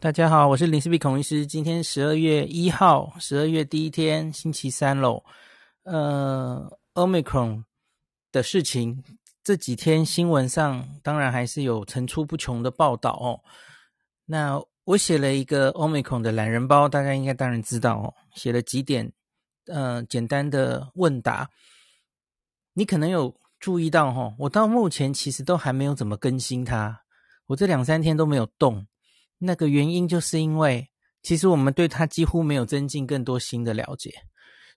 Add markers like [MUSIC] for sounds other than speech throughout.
大家好，我是林氏璧孔医师。今天十二月一号，十二月第一天，星期三喽。呃，Omicron 的事情，这几天新闻上当然还是有层出不穷的报道哦。那我写了一个 Omicron 的懒人包，大家应该当然知道哦。写了几点，呃，简单的问答。你可能有注意到哦，我到目前其实都还没有怎么更新它，我这两三天都没有动。那个原因就是因为，其实我们对它几乎没有增进更多新的了解，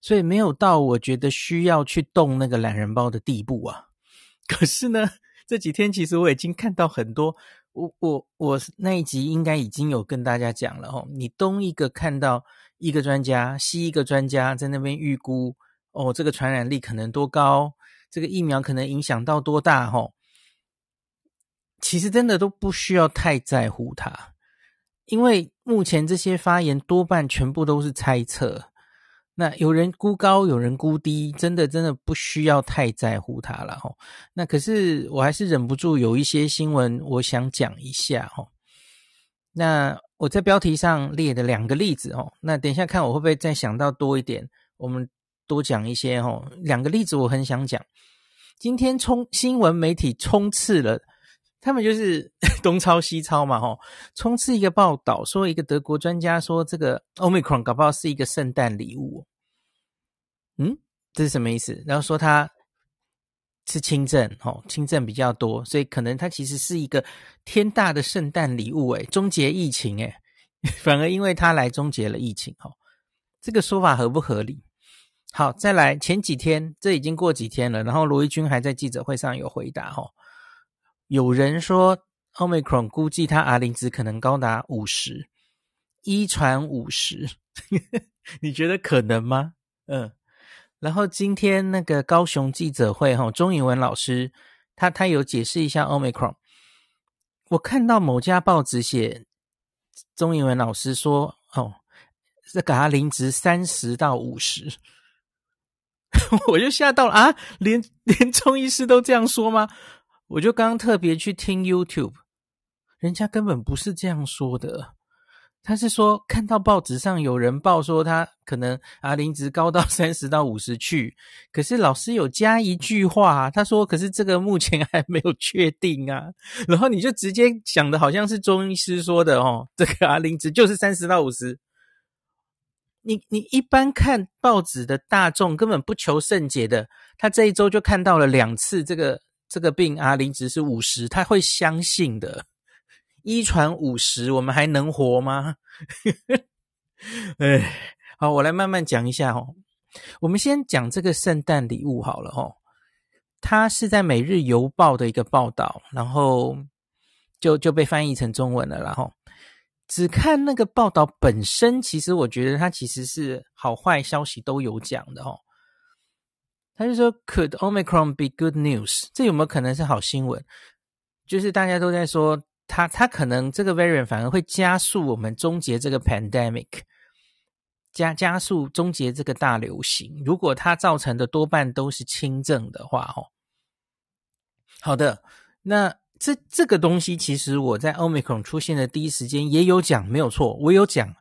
所以没有到我觉得需要去动那个懒人包的地步啊。[LAUGHS] 可是呢，这几天其实我已经看到很多，我我我那一集应该已经有跟大家讲了哦。你东一个看到一个专家，西一个专家在那边预估哦，这个传染力可能多高，这个疫苗可能影响到多大哦。其实真的都不需要太在乎它。因为目前这些发言多半全部都是猜测，那有人估高，有人估低，真的真的不需要太在乎它了哈。那可是我还是忍不住有一些新闻，我想讲一下哈。那我在标题上列的两个例子哦，那等一下看我会不会再想到多一点，我们多讲一些哈。两个例子我很想讲，今天冲新闻媒体冲刺了。他们就是 [LAUGHS] 东抄西抄嘛，吼，冲刺一个报道，说一个德国专家说这个 Omicron 搞不好是一个圣诞礼物，嗯，这是什么意思？然后说他是轻症，吼，轻症比较多，所以可能他其实是一个天大的圣诞礼物，诶，终结疫情，诶，[LAUGHS] 反而因为他来终结了疫情，吼，这个说法合不合理？好，再来前几天，这已经过几天了，然后罗一军还在记者会上有回答，吼。有人说，Omicron 估计它 R 零值可能高达五十，一传五十，[LAUGHS] 你觉得可能吗？嗯，然后今天那个高雄记者会，哈，钟颖文老师他他有解释一下 Omicron。我看到某家报纸写，钟颖文老师说，哦，这个 R 零值三十到五十，[LAUGHS] 我就吓到了啊！连 [LAUGHS] 连中医师都这样说吗？我就刚刚特别去听 YouTube，人家根本不是这样说的。他是说看到报纸上有人报说他可能 R 零值高到三十到五十去，可是老师有加一句话，他说：“可是这个目前还没有确定啊。”然后你就直接讲的好像是中医师说的哦，这个 R 零值就是三十到五十。你你一般看报纸的大众根本不求甚解的，他这一周就看到了两次这个。这个病啊零值是五十，他会相信的。一传五十，我们还能活吗？[LAUGHS] 哎，好，我来慢慢讲一下哦。我们先讲这个圣诞礼物好了哦。它是在《每日邮报》的一个报道，然后就就被翻译成中文了。然后只看那个报道本身，其实我觉得它其实是好坏消息都有讲的哦。他就说，Could Omicron be good news？这有没有可能是好新闻？就是大家都在说，它它可能这个 variant 反而会加速我们终结这个 pandemic，加加速终结这个大流行。如果它造成的多半都是轻症的话，哦，好的，那这这个东西其实我在 Omicron 出现的第一时间也有讲，没有错，我有讲，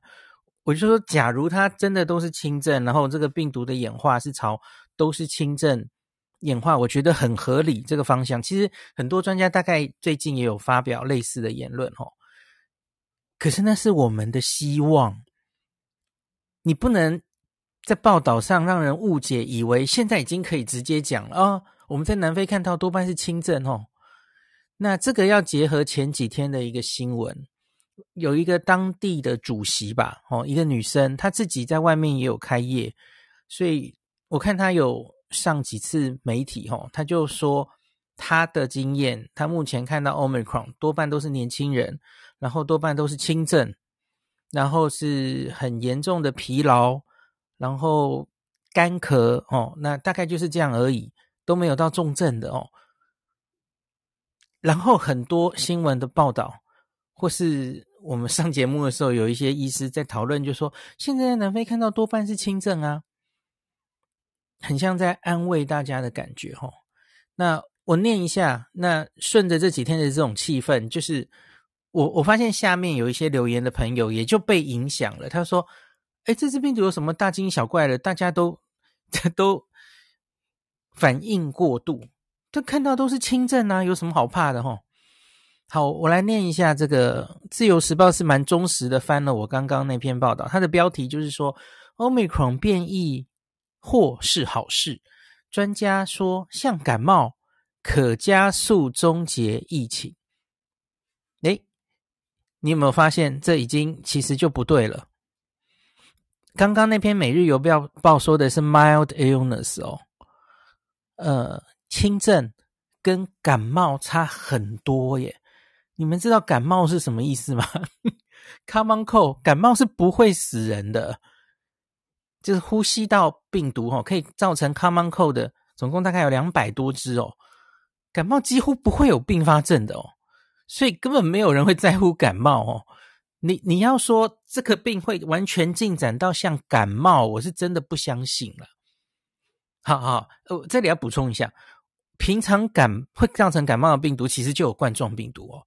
我就说，假如它真的都是轻症，然后这个病毒的演化是朝。都是轻症演化，我觉得很合理。这个方向其实很多专家大概最近也有发表类似的言论哦。可是那是我们的希望，你不能在报道上让人误解，以为现在已经可以直接讲了啊、哦。我们在南非看到多半是轻症哦。那这个要结合前几天的一个新闻，有一个当地的主席吧，哦，一个女生，她自己在外面也有开业，所以。我看他有上几次媒体，吼，他就说他的经验，他目前看到 Omicron 多半都是年轻人，然后多半都是轻症，然后是很严重的疲劳，然后干咳，哦，那大概就是这样而已，都没有到重症的哦。然后很多新闻的报道，或是我们上节目的时候，有一些医师在讨论，就说现在南非看到多半是轻症啊。很像在安慰大家的感觉，哦。那我念一下，那顺着这几天的这种气氛，就是我我发现下面有一些留言的朋友也就被影响了。他说：“哎，这次病毒有什么大惊小怪的？大家都 [LAUGHS] 都反应过度，这看到都是轻症啊，有什么好怕的？”吼，好，我来念一下这个《自由时报》是蛮忠实的翻了我刚刚那篇报道，它的标题就是说：“Omicron 变异或是好事，专家说像感冒，可加速终结疫情。”诶你有没有发现，这已经其实就不对了？刚刚那篇《每日邮报》报说的是 mild illness 哦，呃，轻症跟感冒差很多耶。你们知道感冒是什么意思吗？[LAUGHS] Common cold，感冒是不会死人的，就是呼吸道病毒哦，可以造成 common cold 的，总共大概有两百多只哦。感冒几乎不会有并发症的哦。所以根本没有人会在乎感冒哦。你你要说这个病会完全进展到像感冒，我是真的不相信了。好好，呃，这里要补充一下，平常感会造成感冒的病毒，其实就有冠状病毒哦。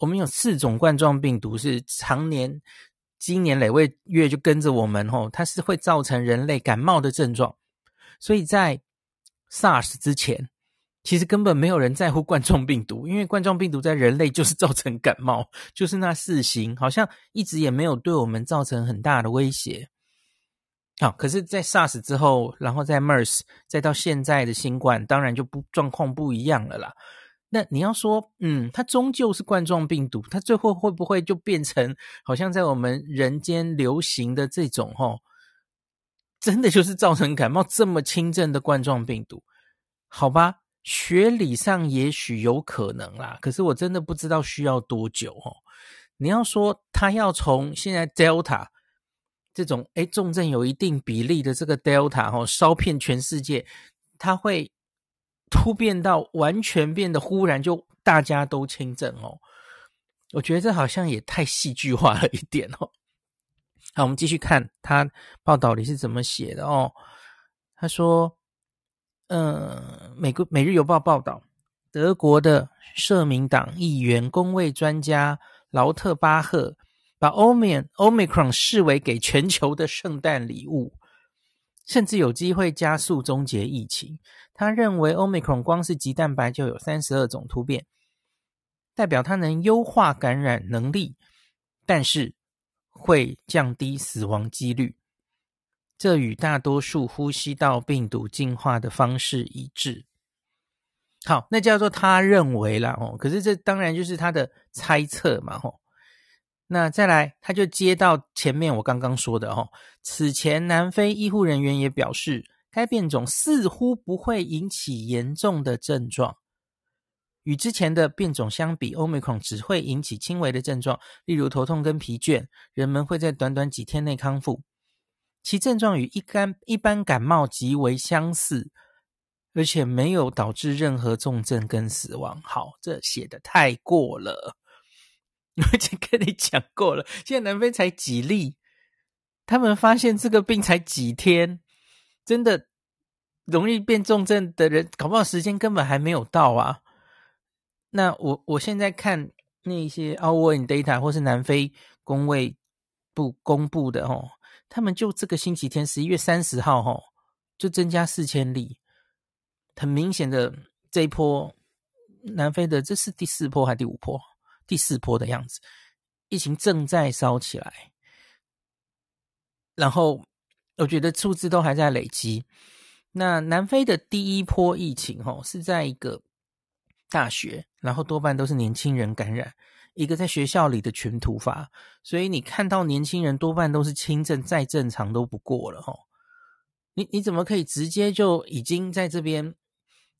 我们有四种冠状病毒是常年经年累月就跟着我们哦，它是会造成人类感冒的症状。所以在 SARS 之前。其实根本没有人在乎冠状病毒，因为冠状病毒在人类就是造成感冒，[LAUGHS] 就是那四型，好像一直也没有对我们造成很大的威胁。好，可是，在 SARS 之后，然后在 MERS，再到现在的新冠，当然就不状况不一样了啦。那你要说，嗯，它终究是冠状病毒，它最后会不会就变成好像在我们人间流行的这种哦，真的就是造成感冒这么轻症的冠状病毒？好吧。学理上也许有可能啦，可是我真的不知道需要多久哦。你要说他要从现在 Delta 这种诶重症有一定比例的这个 Delta 哦，烧遍全世界，它会突变到完全变得忽然就大家都轻症哦？我觉得这好像也太戏剧化了一点哦。好，我们继续看他报道里是怎么写的哦。他说。嗯，美国《每日邮报》报道，德国的社民党议员、公卫专家劳特巴赫把欧美 Omicron 视为给全球的圣诞礼物，甚至有机会加速终结疫情。他认为，Omicron 光是棘蛋白就有三十二种突变，代表它能优化感染能力，但是会降低死亡几率。这与大多数呼吸道病毒进化的方式一致。好，那叫做他认为啦哦，可是这当然就是他的猜测嘛吼。那再来，他就接到前面我刚刚说的吼，此前南非医护人员也表示，该变种似乎不会引起严重的症状。与之前的变种相比，Omicron 只会引起轻微的症状，例如头痛跟疲倦，人们会在短短几天内康复。其症状与一般一般感冒极为相似，而且没有导致任何重症跟死亡。好，这写得太过了，[LAUGHS] 我已经跟你讲过了。现在南非才几例，他们发现这个病才几天，真的容易变重症的人，搞不好时间根本还没有到啊。那我我现在看那些 Our in Data 或是南非公卫部公布的哦。他们就这个星期天，十一月三十号，吼，就增加四千例，很明显的这一波南非的，这是第四波还是第五波？第四波的样子，疫情正在烧起来。然后我觉得数字都还在累积。那南非的第一波疫情，吼，是在一个大学，然后多半都是年轻人感染。一个在学校里的群突发，所以你看到年轻人多半都是轻症，再正常都不过了齁。你你怎么可以直接就已经在这边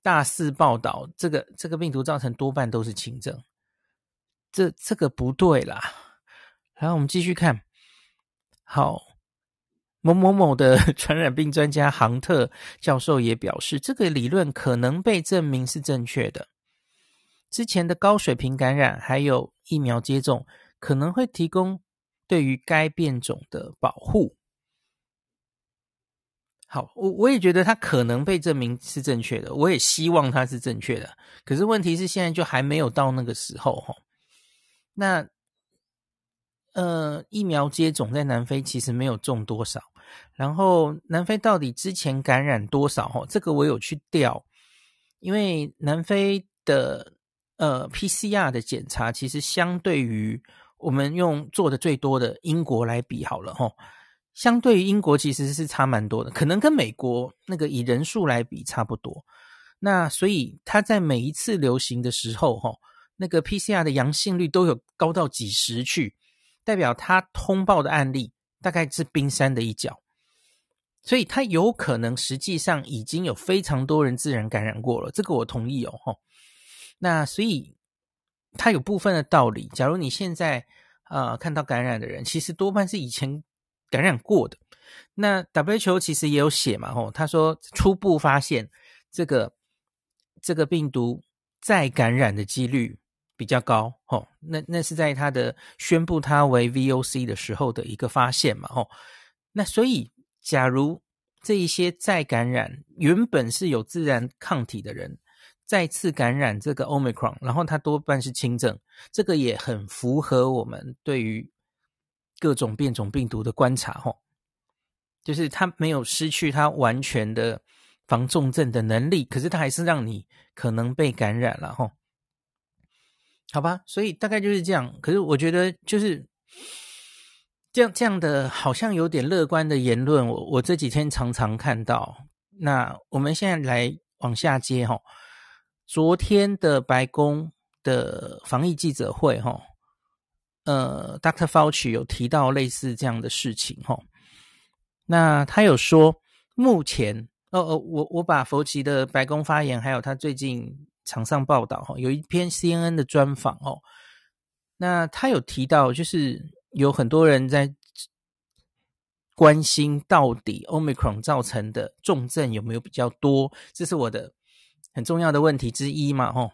大肆报道这个这个病毒造成多半都是轻症？这这个不对啦。然后我们继续看，好，某某某的 [LAUGHS] 传染病专家杭特教授也表示，这个理论可能被证明是正确的。之前的高水平感染还有疫苗接种可能会提供对于该变种的保护。好，我我也觉得它可能被证明是正确的，我也希望它是正确的。可是问题是现在就还没有到那个时候哈。那呃，疫苗接种在南非其实没有中多少。然后南非到底之前感染多少？哈，这个我有去调，因为南非的呃 PCR 的检查，其实相对于我们用做的最多的英国来比好了，哈，相对于英国其实是差蛮多的，可能跟美国那个以人数来比差不多。那所以他在每一次流行的时候，哈，那个 PCR 的阳性率都有高到几十去，代表他通报的案例大概是冰山的一角。所以它有可能实际上已经有非常多人自然感染过了，这个我同意哦。那所以它有部分的道理。假如你现在啊、看到感染的人，其实多半是以前感染过的。那 WHO 其实也有写嘛，吼，他说初步发现这个这个病毒再感染的几率比较高。吼，那那是在他的宣布它为 VOC 的时候的一个发现嘛，吼，那所以。假如这一些再感染，原本是有自然抗体的人，再次感染这个 Omicron，然后他多半是轻症，这个也很符合我们对于各种变种病毒的观察，吼，就是它没有失去它完全的防重症的能力，可是它还是让你可能被感染了，吼，好吧，所以大概就是这样。可是我觉得就是。这样这样的好像有点乐观的言论，我我这几天常常看到。那我们现在来往下接哈，昨天的白宫的防疫记者会哈，呃，Dr. Fauci 有提到类似这样的事情哈。那他有说，目前，哦哦，我我把佛奇的白宫发言，还有他最近场上报道哈，有一篇 CNN 的专访哦。那他有提到就是。有很多人在关心，到底 Omicron 造成的重症有没有比较多？这是我的很重要的问题之一嘛，吼。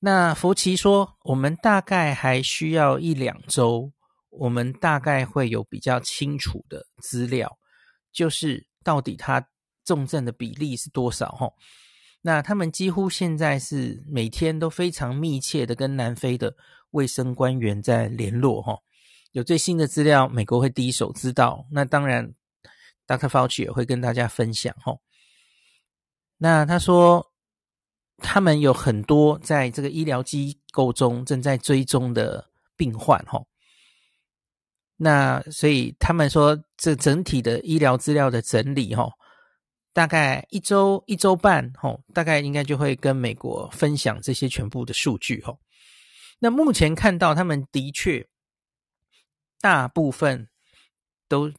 那福奇说，我们大概还需要一两周，我们大概会有比较清楚的资料，就是到底它重症的比例是多少，吼。那他们几乎现在是每天都非常密切的跟南非的卫生官员在联络，吼。有最新的资料，美国会第一手知道。那当然，Dr. Fauci 也会跟大家分享吼。那他说，他们有很多在这个医疗机构中正在追踪的病患吼。那所以他们说，这整体的医疗资料的整理吼，大概一周一周半吼，大概应该就会跟美国分享这些全部的数据吼。那目前看到他们的确。大部分都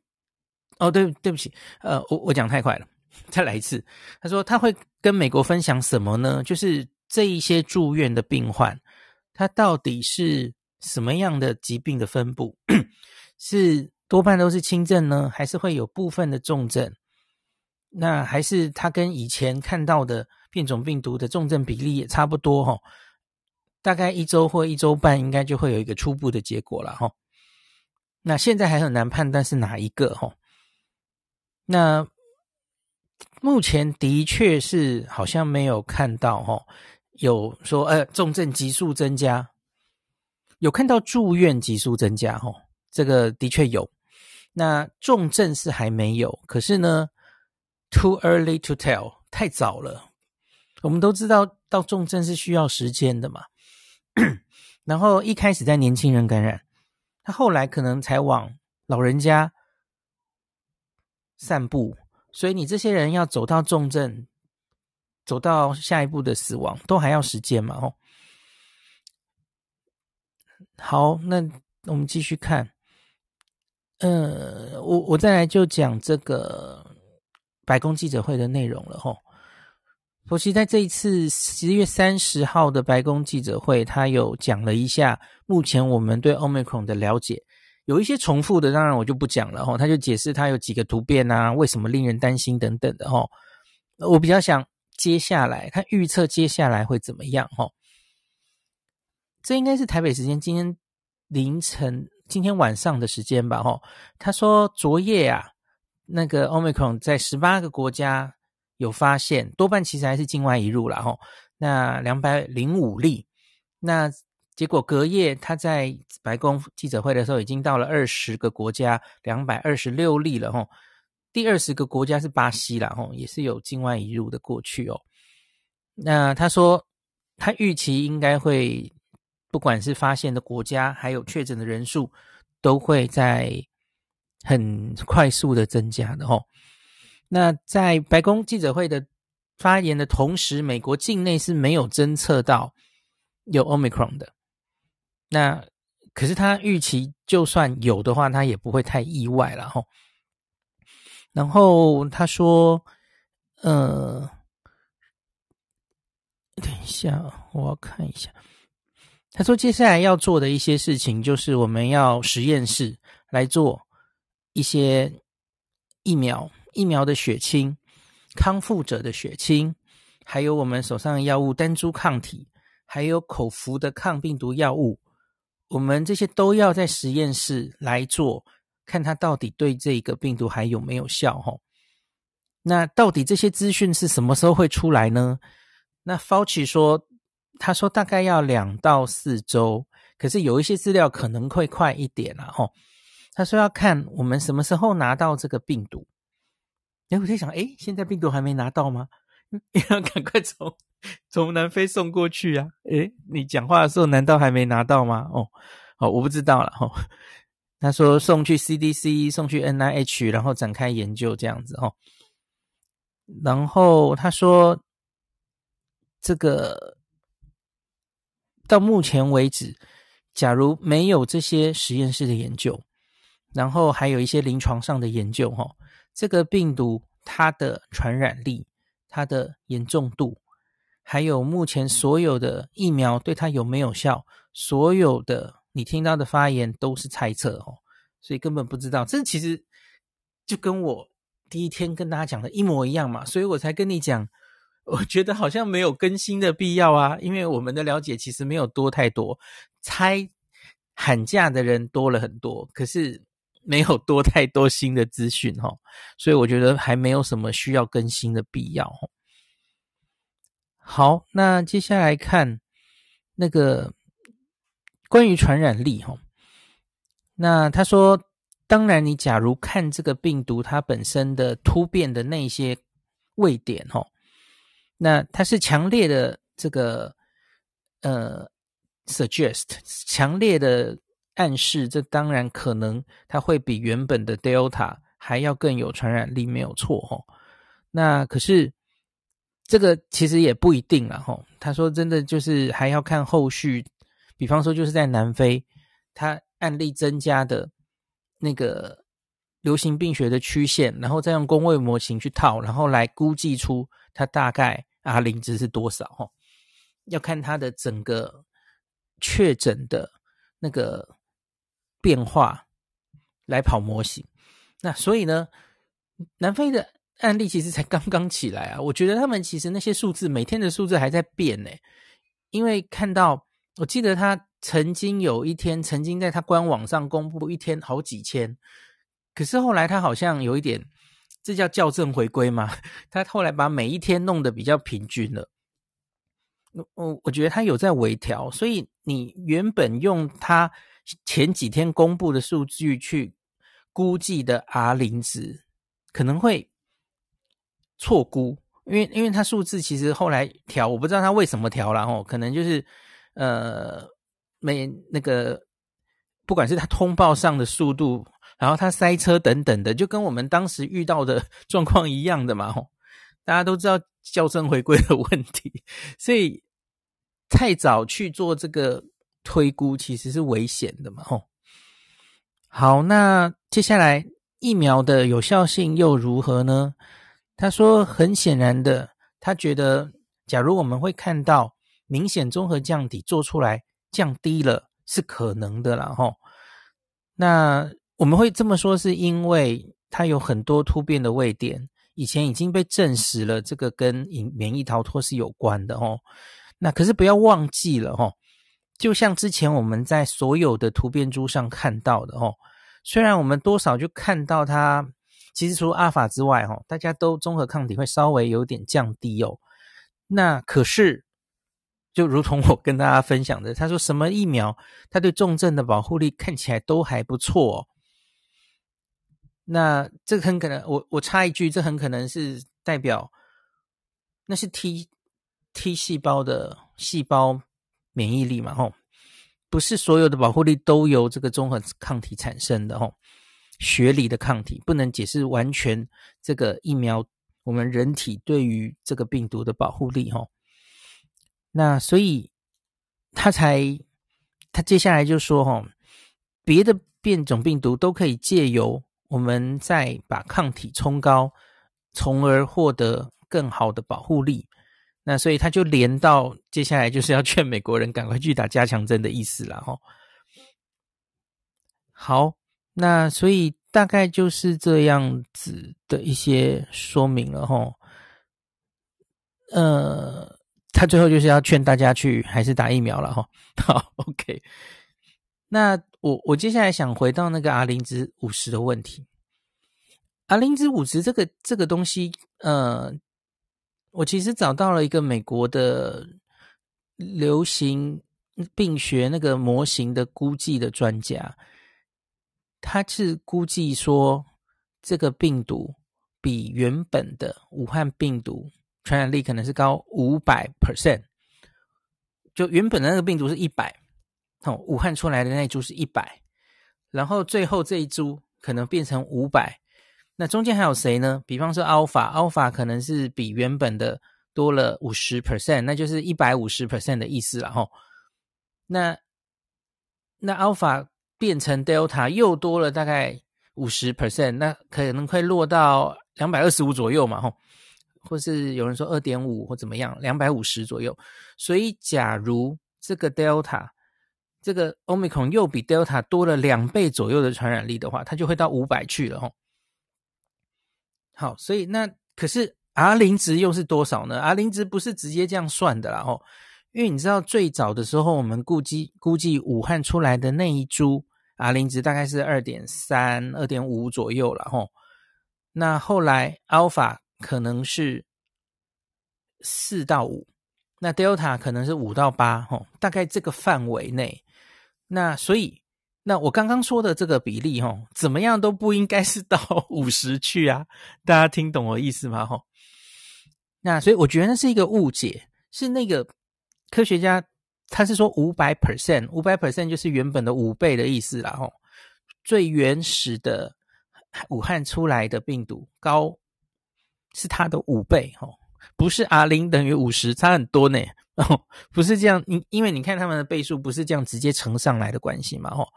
哦，对对不起，呃，我我讲太快了，再来一次。他说他会跟美国分享什么呢？就是这一些住院的病患，他到底是什么样的疾病的分布？是多半都是轻症呢，还是会有部分的重症？那还是他跟以前看到的变种病毒的重症比例也差不多哈？大概一周或一周半，应该就会有一个初步的结果了哈。那现在还很难判断是哪一个齁，那目前的确是好像没有看到齁，有说呃重症急速增加，有看到住院急速增加哦，这个的确有。那重症是还没有，可是呢，too early to tell，太早了。我们都知道到重症是需要时间的嘛，[COUGHS] 然后一开始在年轻人感染。他后来可能才往老人家散步，所以你这些人要走到重症，走到下一步的死亡，都还要时间嘛？哦，好，那我们继续看。呃，我我再来就讲这个白宫记者会的内容了，吼。佛奇在这一次十一月三十号的白宫记者会，他有讲了一下目前我们对 Omicron 的了解，有一些重复的，当然我就不讲了哈。他就解释他有几个突变啊，为什么令人担心等等的哈。我比较想接下来他预测接下来会怎么样哈。这应该是台北时间今天凌晨、今天晚上的时间吧哈。他说昨夜啊，那个 Omicron 在十八个国家。有发现，多半其实还是境外移入了哈。那两百零五例，那结果隔夜他在白宫记者会的时候，已经到了二十个国家，两百二十六例了吼。第二十个国家是巴西啦吼，也是有境外移入的过去哦。那他说他预期应该会，不管是发现的国家，还有确诊的人数，都会在很快速的增加的吼。那在白宫记者会的发言的同时，美国境内是没有侦测到有 Omicron 的。那可是他预期，就算有的话，他也不会太意外了吼。然后他说：“呃，等一下，我要看一下。他说接下来要做的一些事情，就是我们要实验室来做一些疫苗，疫苗的血清，康复者的血清，还有我们手上的药物单株抗体，还有口服的抗病毒药物。”我们这些都要在实验室来做，看它到底对这个病毒还有没有效吼。那到底这些资讯是什么时候会出来呢？那 Fauci 说，他说大概要两到四周，可是有一些资料可能会快一点啊吼。他说要看我们什么时候拿到这个病毒。然后我在想，诶，现在病毒还没拿到吗？[LAUGHS] 要赶快从从南非送过去啊！诶，你讲话的时候难道还没拿到吗？哦，好，我不知道了哈。[LAUGHS] 他说送去 CDC，送去 NIH，然后展开研究这样子哦。然后他说，这个到目前为止，假如没有这些实验室的研究，然后还有一些临床上的研究哈，这个病毒它的传染力。它的严重度，还有目前所有的疫苗对它有没有效，所有的你听到的发言都是猜测哦，所以根本不知道。这其实就跟我第一天跟大家讲的一模一样嘛，所以我才跟你讲，我觉得好像没有更新的必要啊，因为我们的了解其实没有多太多，猜喊价的人多了很多，可是。没有多太多新的资讯哈，所以我觉得还没有什么需要更新的必要。好，那接下来看那个关于传染力哈。那他说，当然你假如看这个病毒它本身的突变的那些位点哈，那它是强烈的这个呃 suggest 强烈的。暗示这当然可能，它会比原本的 Delta 还要更有传染力，没有错吼。那可是这个其实也不一定了吼。他说真的就是还要看后续，比方说就是在南非，它案例增加的那个流行病学的曲线，然后再用公位模型去套，然后来估计出它大概 R 零值是多少哦。要看它的整个确诊的那个。变化来跑模型，那所以呢，南非的案例其实才刚刚起来啊。我觉得他们其实那些数字每天的数字还在变呢，因为看到我记得他曾经有一天曾经在他官网上公布一天好几千，可是后来他好像有一点，这叫校正回归嘛？[LAUGHS] 他后来把每一天弄得比较平均了。我我觉得他有在微调，所以你原本用他。前几天公布的数据去估计的 R 零值可能会错估，因为因为它数字其实后来调，我不知道它为什么调了哦，可能就是呃没那个，不管是它通报上的速度，然后它塞车等等的，就跟我们当时遇到的 [LAUGHS] 状况一样的嘛吼，大家都知道校正回归的问题，所以太早去做这个。推估其实是危险的嘛，吼。好，那接下来疫苗的有效性又如何呢？他说，很显然的，他觉得，假如我们会看到明显综合降体做出来降低了，是可能的啦，吼。那我们会这么说，是因为它有很多突变的位点，以前已经被证实了，这个跟免免疫逃脱是有关的，吼。那可是不要忘记了，吼。就像之前我们在所有的突变株上看到的哦，虽然我们多少就看到它，其实除阿尔法之外哦，大家都中和抗体会稍微有点降低哦。那可是就如同我跟大家分享的，他说什么疫苗，他对重症的保护力看起来都还不错哦。那这很可能，我我插一句，这很可能是代表那是 T T 细胞的细胞免疫力嘛？吼，不是所有的保护力都由这个综合抗体产生的吼，学理的抗体不能解释完全这个疫苗我们人体对于这个病毒的保护力吼。那所以他才他接下来就说吼，别的变种病毒都可以借由。我们再把抗体冲高，从而获得更好的保护力。那所以他就连到接下来就是要劝美国人赶快去打加强针的意思了哈。好，那所以大概就是这样子的一些说明了哈。呃，他最后就是要劝大家去还是打疫苗了哈。[LAUGHS] 好，OK。那我我接下来想回到那个 R 零值五十的问题，R 零值五十这个这个东西，呃，我其实找到了一个美国的流行病学那个模型的估计的专家，他是估计说这个病毒比原本的武汉病毒传染力可能是高五百 percent，就原本的那个病毒是一百。哦，武汉出来的那株是一百，然后最后这一株可能变成五百，那中间还有谁呢？比方说 Alpha，Alpha 可能是比原本的多了五十 percent，那就是一百五十 percent 的意思了哈。那那 Alpha 变成 Delta 又多了大概五十 percent，那可能会落到两百二十五左右嘛，吼，或是有人说二点五或怎么样，两百五十左右。所以假如这个 Delta 这个 Omicron 又比 Delta 多了两倍左右的传染力的话，它就会到五百去了吼。好，所以那可是 R 零值又是多少呢？R 零值不是直接这样算的啦吼，因为你知道最早的时候我们估计估计武汉出来的那一株 R 零值大概是二点三、二点五左右了吼。那后来 Alpha 可能是四到五，那 Delta 可能是五到八吼，大概这个范围内。那所以，那我刚刚说的这个比例，吼，怎么样都不应该是到 [LAUGHS] 五十去啊！大家听懂我意思吗？吼，那所以我觉得那是一个误解，是那个科学家他是说五百 percent，五百 percent 就是原本的五倍的意思啦，吼，最原始的武汉出来的病毒高是它的五倍，吼，不是 R 零等于五十，差很多呢。哦，不是这样，因因为你看他们的倍数不是这样直接乘上来的关系嘛，吼。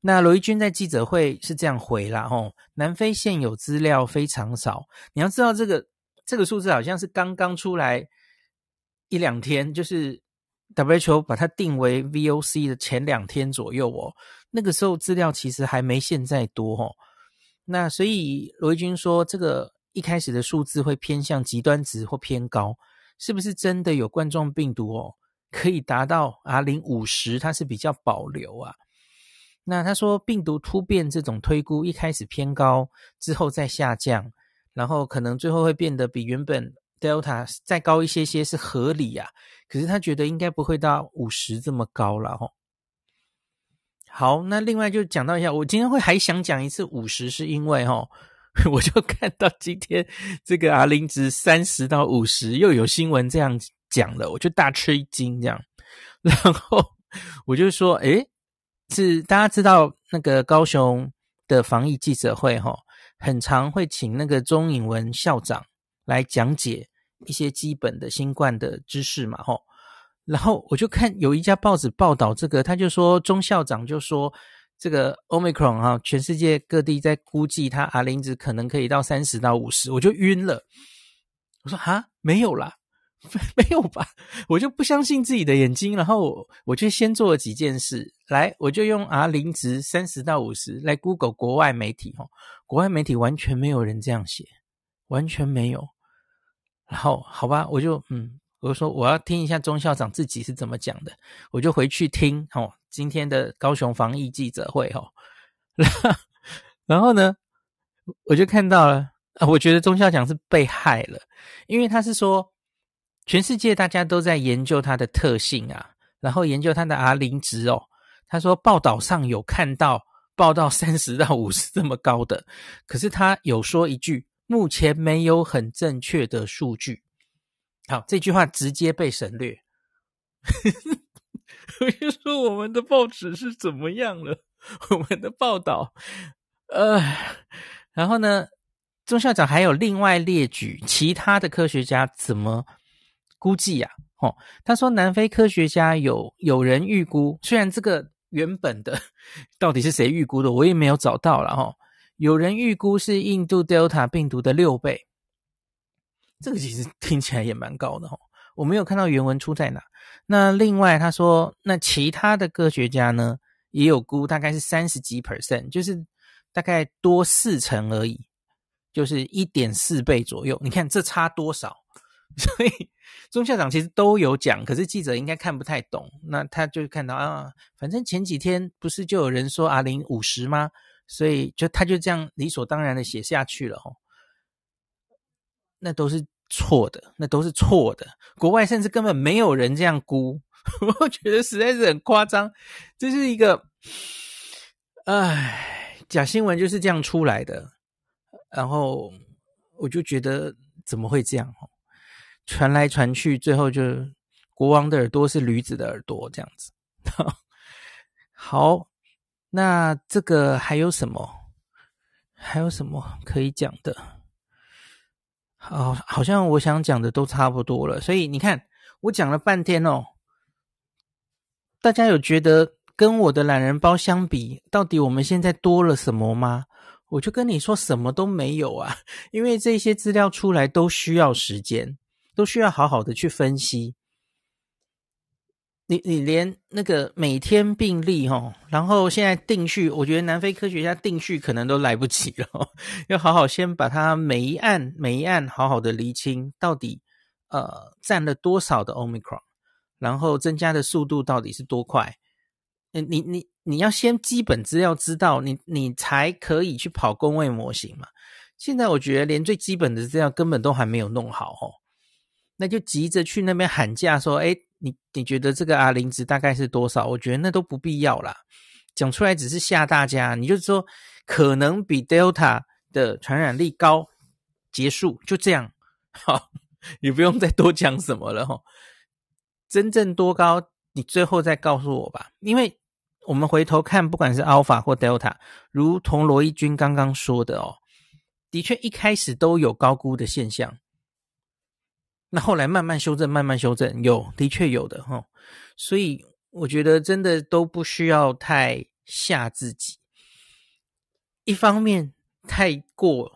那罗一军在记者会是这样回啦，吼，南非现有资料非常少，你要知道这个这个数字好像是刚刚出来一两天，就是 WHO 把它定为 VOC 的前两天左右哦，那个时候资料其实还没现在多哦。那所以罗一军说，这个一开始的数字会偏向极端值或偏高。是不是真的有冠状病毒哦？可以达到 R 零五十，它是比较保留啊。那他说病毒突变这种推估一开始偏高，之后再下降，然后可能最后会变得比原本 Delta 再高一些些是合理啊。可是他觉得应该不会到五十这么高了吼。好，那另外就讲到一下，我今天会还想讲一次五十，是因为吼。[LAUGHS] 我就看到今天这个 R 零值三十到五十，又有新闻这样讲了，我就大吃一惊这样。[LAUGHS] 然后我就说，诶，是大家知道那个高雄的防疫记者会齁，很常会请那个钟颖文校长来讲解一些基本的新冠的知识嘛齁。然后我就看有一家报纸报道这个，他就说钟校长就说。这个 Omicron 啊，全世界各地在估计它 R 零值可能可以到三十到五十，我就晕了。我说哈，没有啦，没 [LAUGHS] 有吧？我就不相信自己的眼睛，然后我，就先做了几件事。来，我就用 R 零值三十到五十来 Google 国外媒体，哈，国外媒体完全没有人这样写，完全没有。然后好吧，我就嗯。我说我要听一下钟校长自己是怎么讲的，我就回去听哦，今天的高雄防疫记者会哦，[LAUGHS] 然后呢，我就看到了啊，我觉得钟校长是被害了，因为他是说全世界大家都在研究它的特性啊，然后研究它的 R 零值哦。他说报道上有看到报到 [LAUGHS] 三十到五十这么高的，可是他有说一句，目前没有很正确的数据。好，这句话直接被省略。[LAUGHS] 我就说我们的报纸是怎么样了？我们的报道，呃，然后呢，钟校长还有另外列举其他的科学家怎么估计呀？哦，他说南非科学家有有人预估，虽然这个原本的到底是谁预估的，我也没有找到了哈。有人预估是印度 Delta 病毒的六倍，这个其实听起来也蛮高的哈。我没有看到原文出在哪。那另外他说，那其他的科学家呢，也有估大概是三十几 percent，就是大概多四成而已，就是一点四倍左右。你看这差多少？[LAUGHS] 所以钟校长其实都有讲，可是记者应该看不太懂。那他就看到啊，反正前几天不是就有人说 R 零五十吗？所以就他就这样理所当然的写下去了哦。那都是。错的，那都是错的。国外甚至根本没有人这样估，[LAUGHS] 我觉得实在是很夸张。这是一个，唉，假新闻就是这样出来的。然后我就觉得怎么会这样？哦，传来传去，最后就国王的耳朵是驴子的耳朵这样子。[LAUGHS] 好，那这个还有什么？还有什么可以讲的？好，好像我想讲的都差不多了，所以你看，我讲了半天哦，大家有觉得跟我的懒人包相比，到底我们现在多了什么吗？我就跟你说，什么都没有啊，[LAUGHS] 因为这些资料出来都需要时间，都需要好好的去分析。你你连那个每天病例齁，然后现在定序，我觉得南非科学家定序可能都来不及了，[LAUGHS] 要好好先把它每一案每一案好好的厘清，到底呃占了多少的 Omicron，然后增加的速度到底是多快？你你你你要先基本资料知道，你你才可以去跑公位模型嘛。现在我觉得连最基本的资料根本都还没有弄好哦，那就急着去那边喊价说，诶你你觉得这个 R 零值大概是多少？我觉得那都不必要啦，讲出来只是吓大家。你就说可能比 Delta 的传染力高，结束就这样，[LAUGHS] 好，你不用再多讲什么了哈。真正多高，你最后再告诉我吧。因为我们回头看，不管是 Alpha 或 Delta，如同罗一军刚刚说的哦，的确一开始都有高估的现象。那后来慢慢修正，慢慢修正，有，的确有的哈，所以我觉得真的都不需要太吓自己。一方面太过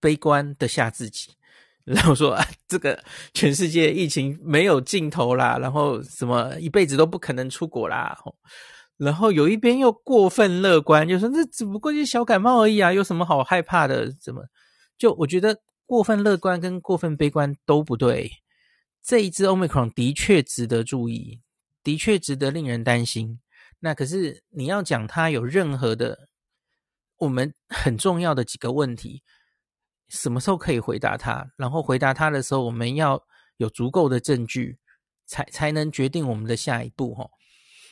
悲观的吓自己，然后说啊，这个全世界疫情没有尽头啦，然后什么一辈子都不可能出国啦，然后有一边又过分乐观，就说那只不过是小感冒而已啊，有什么好害怕的？怎么？就我觉得。过分乐观跟过分悲观都不对。这一支 Omicron 的确值得注意，的确值得令人担心。那可是你要讲它有任何的我们很重要的几个问题，什么时候可以回答它？然后回答它的时候，我们要有足够的证据，才才能决定我们的下一步。哈，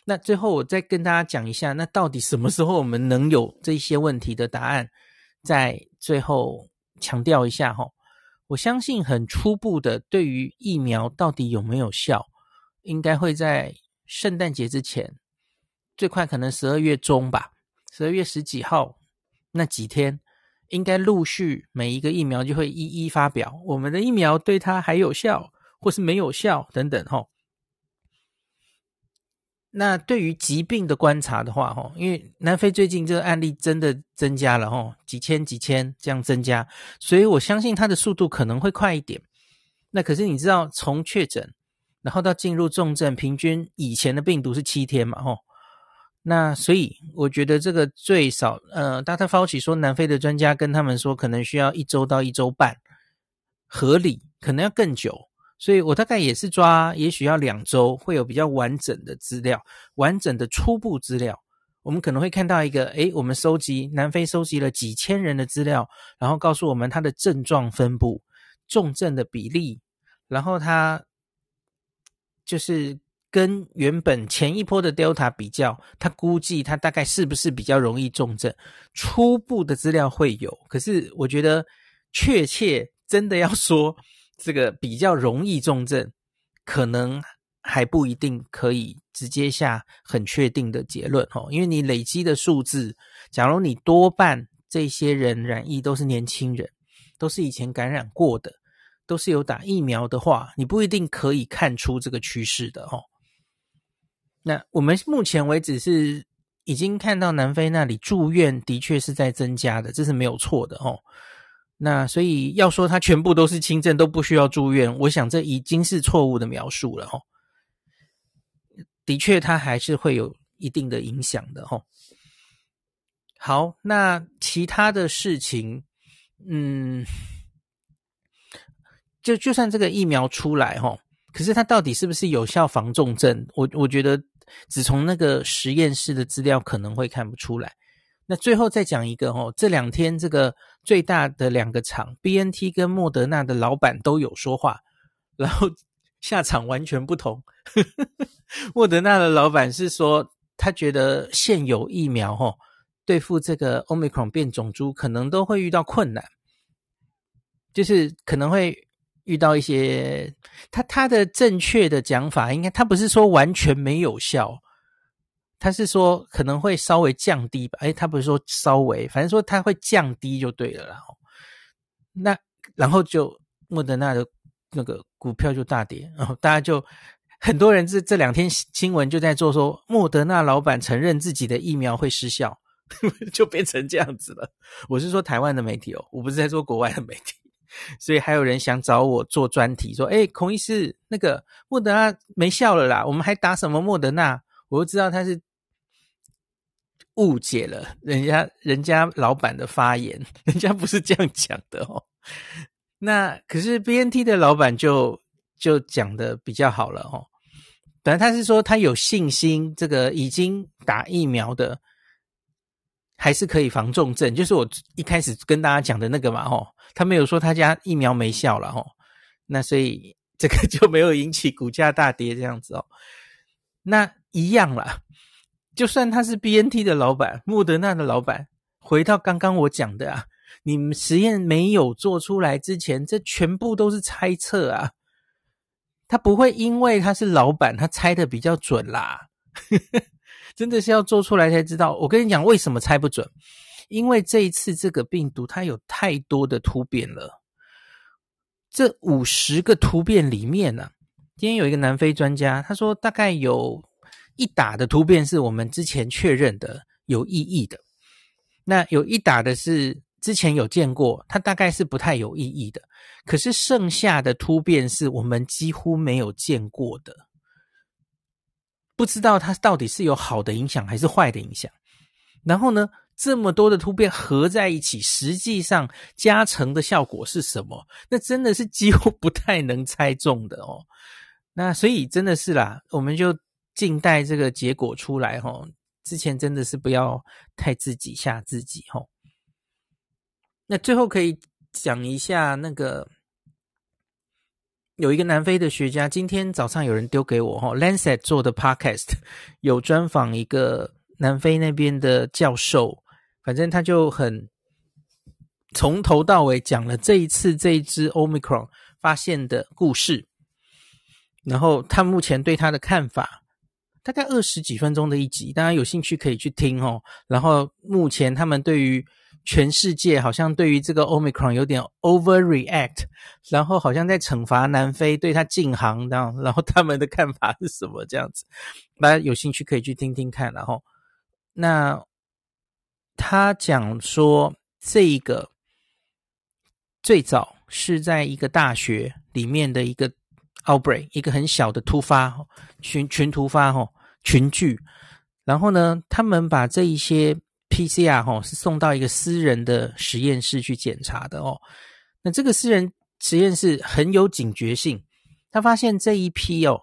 那最后我再跟大家讲一下，那到底什么时候我们能有这些问题的答案？在最后。强调一下哈，我相信很初步的，对于疫苗到底有没有效，应该会在圣诞节之前，最快可能十二月中吧，十二月十几号那几天，应该陆续每一个疫苗就会一一发表，我们的疫苗对它还有效，或是没有效等等哈。那对于疾病的观察的话，哈，因为南非最近这个案例真的增加了，哈，几千几千这样增加，所以我相信它的速度可能会快一点。那可是你知道，从确诊然后到进入重症，平均以前的病毒是七天嘛，哈。那所以我觉得这个最少，呃，Dr. Fauci 说，南非的专家跟他们说，可能需要一周到一周半，合理，可能要更久。所以我大概也是抓，也许要两周会有比较完整的资料，完整的初步资料。我们可能会看到一个，诶，我们收集南非收集了几千人的资料，然后告诉我们他的症状分布、重症的比例，然后他就是跟原本前一波的 Delta 比较，他估计他大概是不是比较容易重症？初步的资料会有，可是我觉得确切真的要说这个比较容易重症，可能还不一定可以直接下很确定的结论哦。因为你累积的数字，假如你多半这些人染疫都是年轻人，都是以前感染过的。都是有打疫苗的话，你不一定可以看出这个趋势的哦。那我们目前为止是已经看到南非那里住院的确是在增加的，这是没有错的哦。那所以要说它全部都是轻症都不需要住院，我想这已经是错误的描述了哦。的确，它还是会有一定的影响的哦。好，那其他的事情，嗯。就就算这个疫苗出来齁，可是它到底是不是有效防重症？我我觉得只从那个实验室的资料可能会看不出来。那最后再讲一个哦，这两天这个最大的两个厂 BNT 跟莫德纳的老板都有说话，然后 [LAUGHS] 下场完全不同。[LAUGHS] 莫德纳的老板是说，他觉得现有疫苗齁对付这个 Omicron 变种株可能都会遇到困难，就是可能会。遇到一些，他他的正确的讲法，应该他不是说完全没有效，他是说可能会稍微降低吧。哎，他不是说稍微，反正说他会降低就对了啦。那然后就莫德纳的那个股票就大跌，然后大家就很多人这这两天新闻就在做说，莫德纳老板承认自己的疫苗会失效，[LAUGHS] 就变成这样子了。我是说台湾的媒体哦，我不是在说国外的媒体。所以还有人想找我做专题，说：“哎，孔医师，那个莫德纳没效了啦，我们还打什么莫德纳？”我就知道他是误解了人家人家老板的发言，人家不是这样讲的哦。那可是 BNT 的老板就就讲的比较好了哦。本来他是说他有信心，这个已经打疫苗的。还是可以防重症，就是我一开始跟大家讲的那个嘛，吼，他没有说他家疫苗没效了，吼，那所以这个 [LAUGHS] 就没有引起股价大跌这样子哦。那一样啦，就算他是 BNT 的老板，莫德纳的老板，回到刚刚我讲的啊，你们实验没有做出来之前，这全部都是猜测啊，他不会因为他是老板，他猜的比较准啦。[LAUGHS] 真的是要做出来才知道。我跟你讲，为什么猜不准？因为这一次这个病毒它有太多的突变了。这五十个突变里面呢、今天有一个南非专家，他说大概有一打的突变是我们之前确认的有意义的，那有一打的是之前有见过，它大概是不太有意义的。可是剩下的突变是我们几乎没有见过的。不知道它到底是有好的影响还是坏的影响，然后呢，这么多的突变合在一起，实际上加成的效果是什么？那真的是几乎不太能猜中的哦。那所以真的是啦，我们就静待这个结果出来哦。之前真的是不要太自己吓自己哦。那最后可以讲一下那个。有一个南非的学家，今天早上有人丢给我哈，Lancet 做的 Podcast [LAUGHS] 有专访一个南非那边的教授，反正他就很从头到尾讲了这一次这一支 Omicron 发现的故事，然后他目前对他的看法，大概二十几分钟的一集，大家有兴趣可以去听哦。然后目前他们对于全世界好像对于这个 Omicron 有点 overreact，然后好像在惩罚南非对他禁航，这样，然后他们的看法是什么？这样子，大家有兴趣可以去听听看。然后，那他讲说，这个最早是在一个大学里面的一个 outbreak，一个很小的突发群群突发哈群聚，然后呢，他们把这一些。PCR 哈是送到一个私人的实验室去检查的哦。那这个私人实验室很有警觉性，他发现这一批哦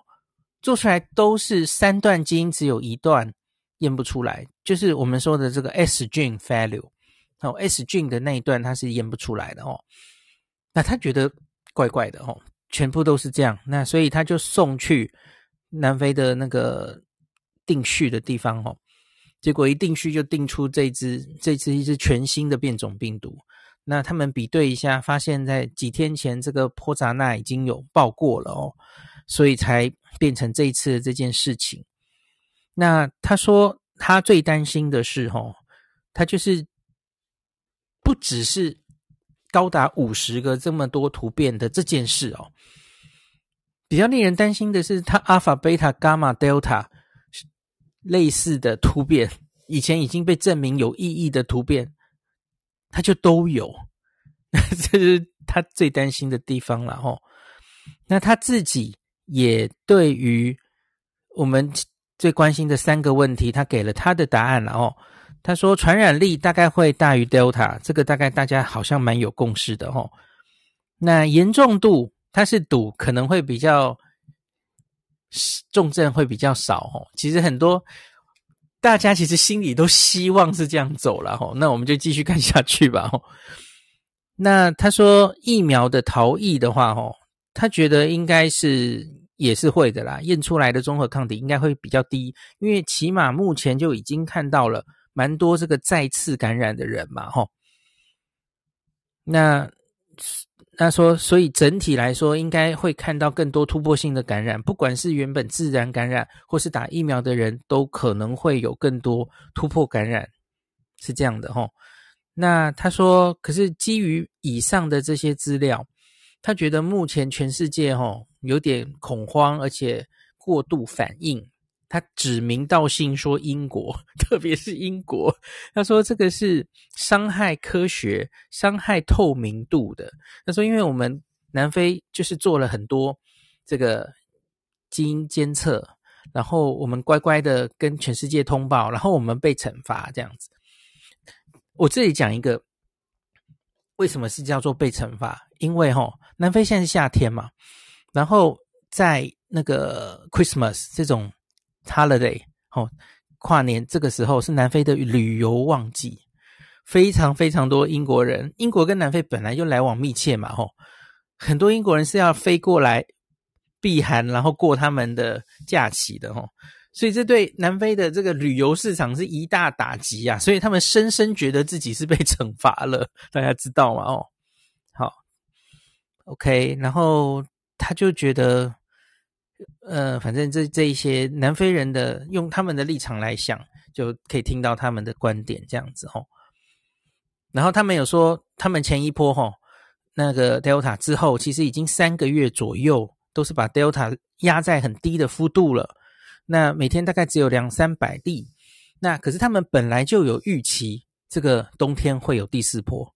做出来都是三段基因只有一段验不出来，就是我们说的这个 S gene failure 哦，S gene 的那一段它是验不出来的哦。那他觉得怪怪的哦，全部都是这样，那所以他就送去南非的那个定序的地方哦，结果一定序就定出这只这只一只全新的变种病毒。那他们比对一下，发现在几天前这个波札那已经有报过了哦，所以才变成这一次的这件事情。那他说他最担心的是哦，他就是不只是高达五十个这么多突变的这件事哦，比较令人担心的是他阿法、贝塔、伽马、德尔塔类似的突变，以前已经被证明有意义的突变。他就都有，[LAUGHS] 这是他最担心的地方了吼。那他自己也对于我们最关心的三个问题，他给了他的答案了哦。他说传染力大概会大于 Delta，这个大概大家好像蛮有共识的吼。那严重度他是赌可能会比较重症会比较少哦。其实很多。大家其实心里都希望是这样走了吼，那我们就继续看下去吧吼。那他说疫苗的逃逸的话吼，他觉得应该是也是会的啦，验出来的中和抗体应该会比较低，因为起码目前就已经看到了蛮多这个再次感染的人嘛吼。那。他说，所以整体来说，应该会看到更多突破性的感染，不管是原本自然感染，或是打疫苗的人，都可能会有更多突破感染，是这样的齁。那他说，可是基于以上的这些资料，他觉得目前全世界齁有点恐慌，而且过度反应。他指名道姓说英国，[LAUGHS] 特别是英国，他说这个是伤害科学、伤害透明度的。他说，因为我们南非就是做了很多这个基因监测，然后我们乖乖的跟全世界通报，然后我们被惩罚这样子。我这里讲一个，为什么是叫做被惩罚？因为哈，南非现在是夏天嘛，然后在那个 Christmas 这种。Holiday，哦，跨年这个时候是南非的旅游旺季，非常非常多英国人。英国跟南非本来就来往密切嘛，吼，很多英国人是要飞过来避寒，然后过他们的假期的，吼。所以这对南非的这个旅游市场是一大打击啊！所以他们深深觉得自己是被 [LAUGHS] 惩罚了，大家知道吗？哦，好，OK，然后他就觉得。呃，反正这这一些南非人的用他们的立场来想，就可以听到他们的观点这样子吼。然后他们有说，他们前一波吼那个 Delta 之后，其实已经三个月左右都是把 Delta 压在很低的幅度了。那每天大概只有两三百例。那可是他们本来就有预期这个冬天会有第四波，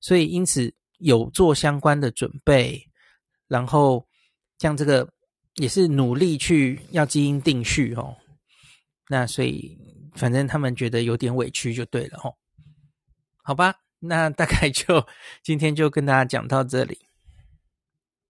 所以因此有做相关的准备，然后像这个。也是努力去要基因定序哦，那所以反正他们觉得有点委屈就对了哦，好吧，那大概就 [LAUGHS] 今天就跟大家讲到这里。